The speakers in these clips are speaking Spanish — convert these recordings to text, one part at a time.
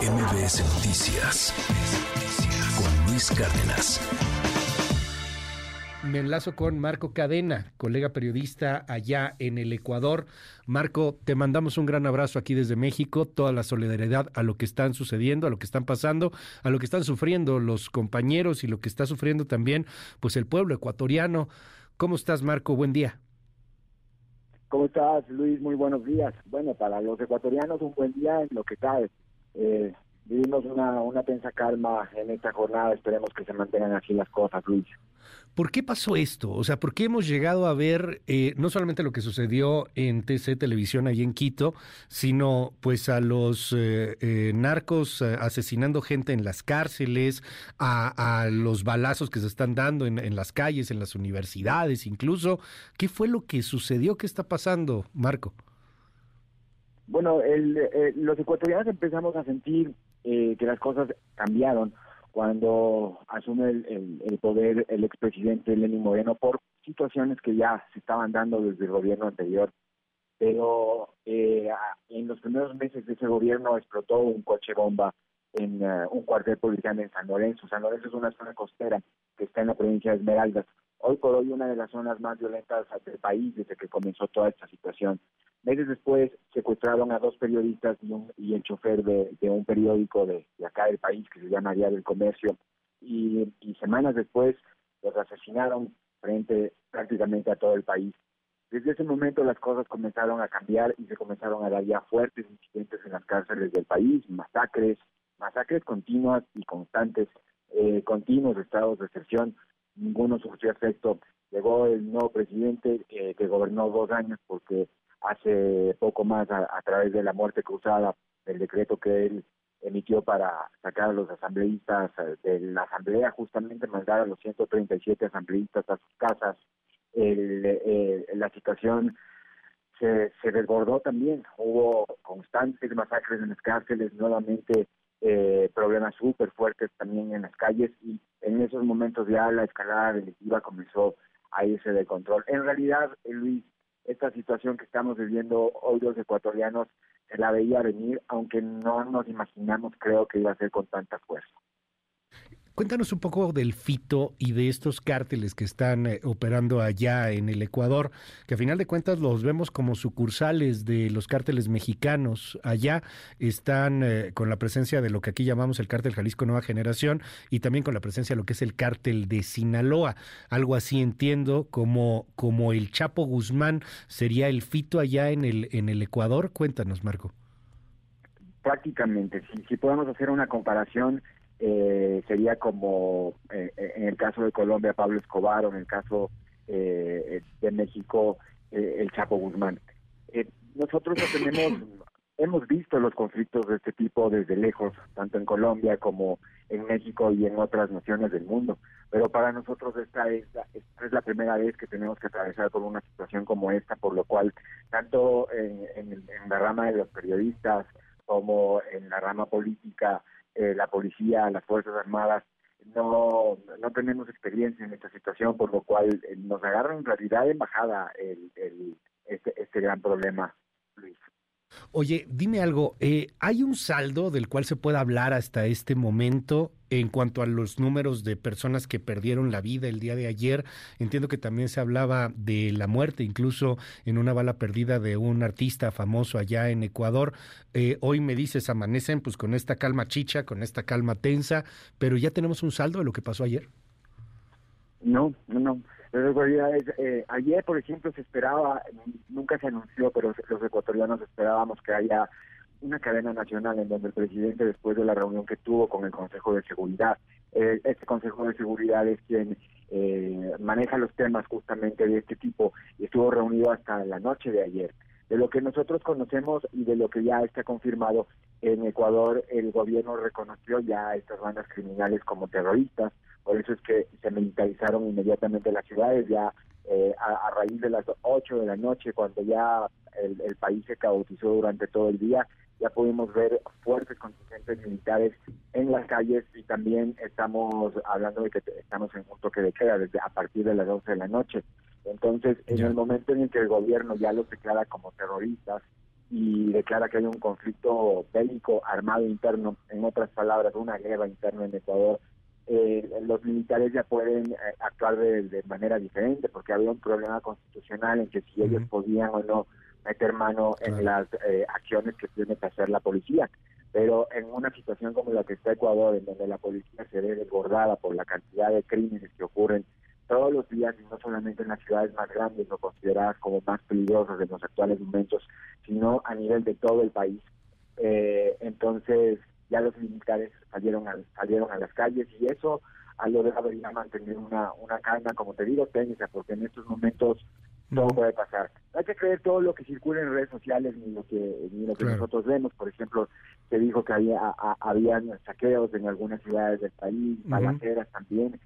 MBS Noticias con Luis Cárdenas. Me enlazo con Marco Cadena, colega periodista allá en el Ecuador. Marco, te mandamos un gran abrazo aquí desde México, toda la solidaridad a lo que están sucediendo, a lo que están pasando, a lo que están sufriendo los compañeros y lo que está sufriendo también pues el pueblo ecuatoriano. ¿Cómo estás, Marco? Buen día. ¿Cómo estás, Luis? Muy buenos días. Bueno, para los ecuatorianos un buen día en lo que cae. Eh, vivimos una, una tensa calma en esta jornada. Esperemos que se mantengan así las cosas, Luis. ¿Por qué pasó esto? O sea, ¿por qué hemos llegado a ver eh, no solamente lo que sucedió en TC Televisión ahí en Quito, sino pues a los eh, eh, narcos asesinando gente en las cárceles, a, los balazos que se están dando en, las calles, en las universidades incluso? ¿Qué fue lo que sucedió? ¿Qué está pasando, Marco? Bueno, los ecuatorianos empezamos a sentir que las cosas cambiaron cuando asume el, poder el expresidente Lenín Moreno por situaciones que ya se estaban dando desde el gobierno anterior. Pero eh, en los primeros meses de ese gobierno explotó un coche bomba en eh, un cuartel policial en San Lorenzo. San Lorenzo es una zona costera que está en la provincia de Esmeraldas. Hoy por hoy una de las zonas más violentas del país desde que comenzó toda esta situación. Meses después secuestraron a dos periodistas y, el chofer de, un periódico de, acá del país que se llama Día del Comercio y, semanas después los asesinaron frente prácticamente a todo el país. Desde ese momento las cosas comenzaron a cambiar y se comenzaron a dar ya fuertes incidentes en las cárceles del país, masacres, masacres continuas y constantes, eh, continuos estados de excepción. Ninguno surgió efecto. Llegó el nuevo presidente eh, que gobernó dos años porque hace poco más a, través de la muerte cruzada, del decreto que él emitió para sacar a los asambleístas eh, de la asamblea, justamente mandar a los 137 asambleístas a sus casas. Eh, la situación se, se desbordó también, hubo constantes masacres en las cárceles, nuevamente eh, problemas súper fuertes también en las calles y en esos momentos ya la escalada delictiva comenzó a irse de control. En realidad, Luis, esta situación que estamos viviendo hoy los ecuatorianos se la veía venir, aunque no nos imaginamos, creo que iba a ser con tanta fuerza. Cuéntanos un poco del FITO y de estos cárteles que están eh, operando allá en el Ecuador, que a final de cuentas los vemos como sucursales de los cárteles mexicanos. Allá están eh, con la presencia de lo que aquí llamamos el cártel Jalisco Nueva Generación y también con la presencia de lo que es el cártel de Sinaloa. Algo así entiendo como, como el Chapo Guzmán sería el FITO allá en el, en el Ecuador. Cuéntanos, Marco. Prácticamente, si, si podemos hacer una comparación, eh, sería como eh, en el caso de Colombia Pablo Escobar o en el caso eh, de México el Chapo Guzmán. nosotros tenemos, hemos visto los conflictos de este tipo desde lejos, tanto en Colombia como en México y en otras naciones del mundo, pero para nosotros esta es, esta es la primera vez que tenemos que atravesar por una situación como esta, por lo cual tanto en, en la rama de los periodistas como en la rama política, eh, la policía, las Fuerzas Armadas, no, no tenemos experiencia en esta situación, por lo cual eh, nos agarra en realidad en bajada el, el, este, este gran problema, Luis. Oye, dime algo, eh, ¿hay un saldo del cual se pueda hablar hasta este momento en cuanto a los números de personas que perdieron la vida el día de ayer? Entiendo que también se hablaba de la muerte, incluso en una bala perdida de un artista famoso allá en Ecuador. Eh, hoy me dices, amanecen pues con esta calma chicha, con esta calma tensa, pero ya tenemos un saldo de lo que pasó ayer. No, no, no. Eh, ayer, por ejemplo, se esperaba, nunca se anunció, pero los ecuatorianos esperábamos que haya una cadena nacional en donde el presidente, después de la reunión que tuvo con el Consejo de Seguridad, eh, este Consejo de Seguridad es quien eh, maneja los temas justamente de este tipo y estuvo reunido hasta la noche de ayer. De lo que nosotros conocemos y de lo que ya está confirmado, en Ecuador el gobierno reconoció ya a estas bandas criminales como terroristas, por eso es que se militarizaron inmediatamente las ciudades, ya eh, a, raíz de las 8 de la noche, cuando ya el, país se caotizó durante todo el día, ya pudimos ver fuertes contingentes militares en las calles y también estamos hablando de que estamos en un toque de queda desde a partir de las 12 de la noche. Entonces, en el momento en el que el gobierno ya los declara como terroristas y declara que hay un conflicto bélico armado interno, en otras palabras, una guerra interna en Ecuador, eh, los militares ya pueden eh, actuar de, manera diferente, porque había un problema constitucional en que si ellos podían o no meter mano en las eh, acciones que tiene que hacer la policía. Pero en una situación como la que está Ecuador, en donde la policía se ve desbordada por la cantidad de crímenes que ocurren todos los días, y no solamente en las ciudades más grandes o consideradas como más peligrosas en los actuales momentos, sino a nivel de todo el país. Eh, entonces, ya los militares salieron a, salieron a las calles y eso ha logrado ya mantener una, una calma, como te digo, técnica, porque en estos momentos todo puede pasar. No hay que creer todo lo que circula en redes sociales ni lo que ni lo que nosotros vemos. Por ejemplo, se dijo que había habían saqueos en algunas ciudades del país, balaceras también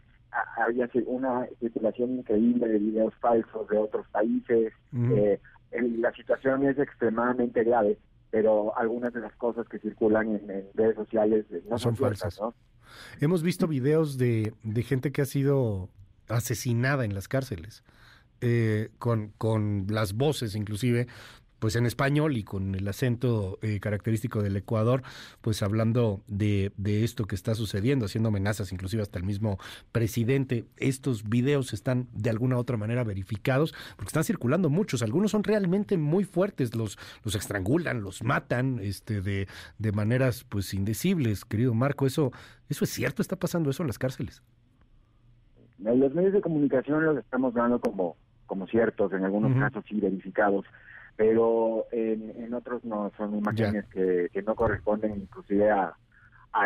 había una circulación increíble de videos falsos de otros países. Eh, la situación es extremadamente grave, pero algunas de las cosas que circulan en, redes sociales eh, no son, falsas. Hemos visto videos de, de gente que ha sido asesinada en las cárceles. Eh, con, con las voces inclusive pues en español y con el acento eh, característico del Ecuador, pues hablando de, de, esto que está sucediendo, haciendo amenazas inclusive hasta el mismo presidente. Estos videos están de alguna u otra manera verificados porque están circulando muchos. Algunos son realmente muy fuertes, los, los estrangulan, los matan este, de, de maneras pues indecibles, querido Marco. ¿Eso, ¿Eso es cierto? ¿Está pasando eso en las cárceles? En los medios de comunicación los estamos dando como, como ciertos, en algunos casos sí verificados pero en, otros no, son imágenes que, no corresponden inclusive a,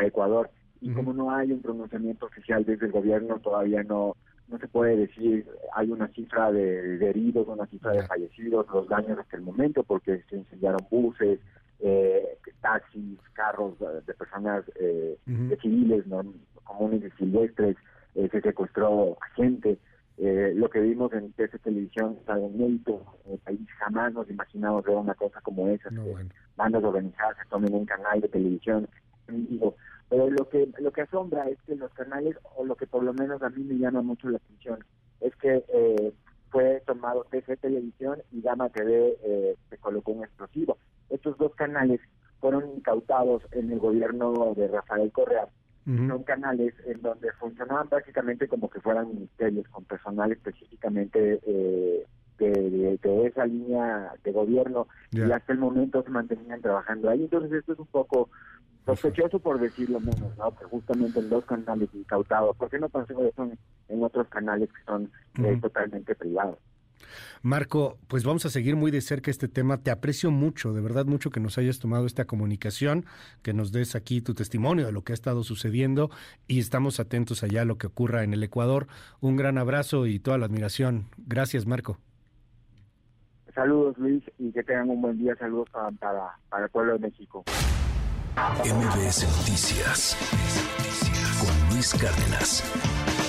Ecuador. Y como no hay un pronunciamiento oficial desde el gobierno, todavía no no se puede decir, hay una cifra de, heridos, una cifra de fallecidos, los daños hasta el momento, porque se incendiaron buses, eh, taxis, carros de personas eh, de civiles, ¿no? comunes y silvestres, eh, se secuestró a gente. Eh, lo que vimos en TC Televisión es algo inédito. En el país jamás nos imaginamos ver una cosa como esa. Bandas organizadas se tomen un canal de televisión Pero lo que, lo que asombra es que los canales, o lo que por lo menos a mí me llama mucho la atención, es que eh, fue tomado TC Televisión y Gama TV eh, se colocó un explosivo. Estos dos canales fueron incautados en el gobierno de Rafael Correa son canales en donde funcionaban prácticamente como que fueran ministerios, con personal específicamente eh, de, esa línea de gobierno, y hasta el momento se mantenían trabajando ahí. Entonces esto es un poco sospechoso por decirlo menos, ¿no? Que justamente en dos canales incautados, ¿por qué no pasó eso en, otros canales que son eh, totalmente privados? Marco, pues vamos a seguir muy de cerca este tema. Te aprecio mucho, de verdad mucho que nos hayas tomado esta comunicación, que nos des aquí tu testimonio de lo que ha estado sucediendo y estamos atentos allá a lo que ocurra en el Ecuador. Un gran abrazo y toda la admiración. Gracias, Marco. Saludos, Luis, y que tengan un buen día. Saludos para, para, el pueblo de México. MBS Noticias con Luis Cárdenas.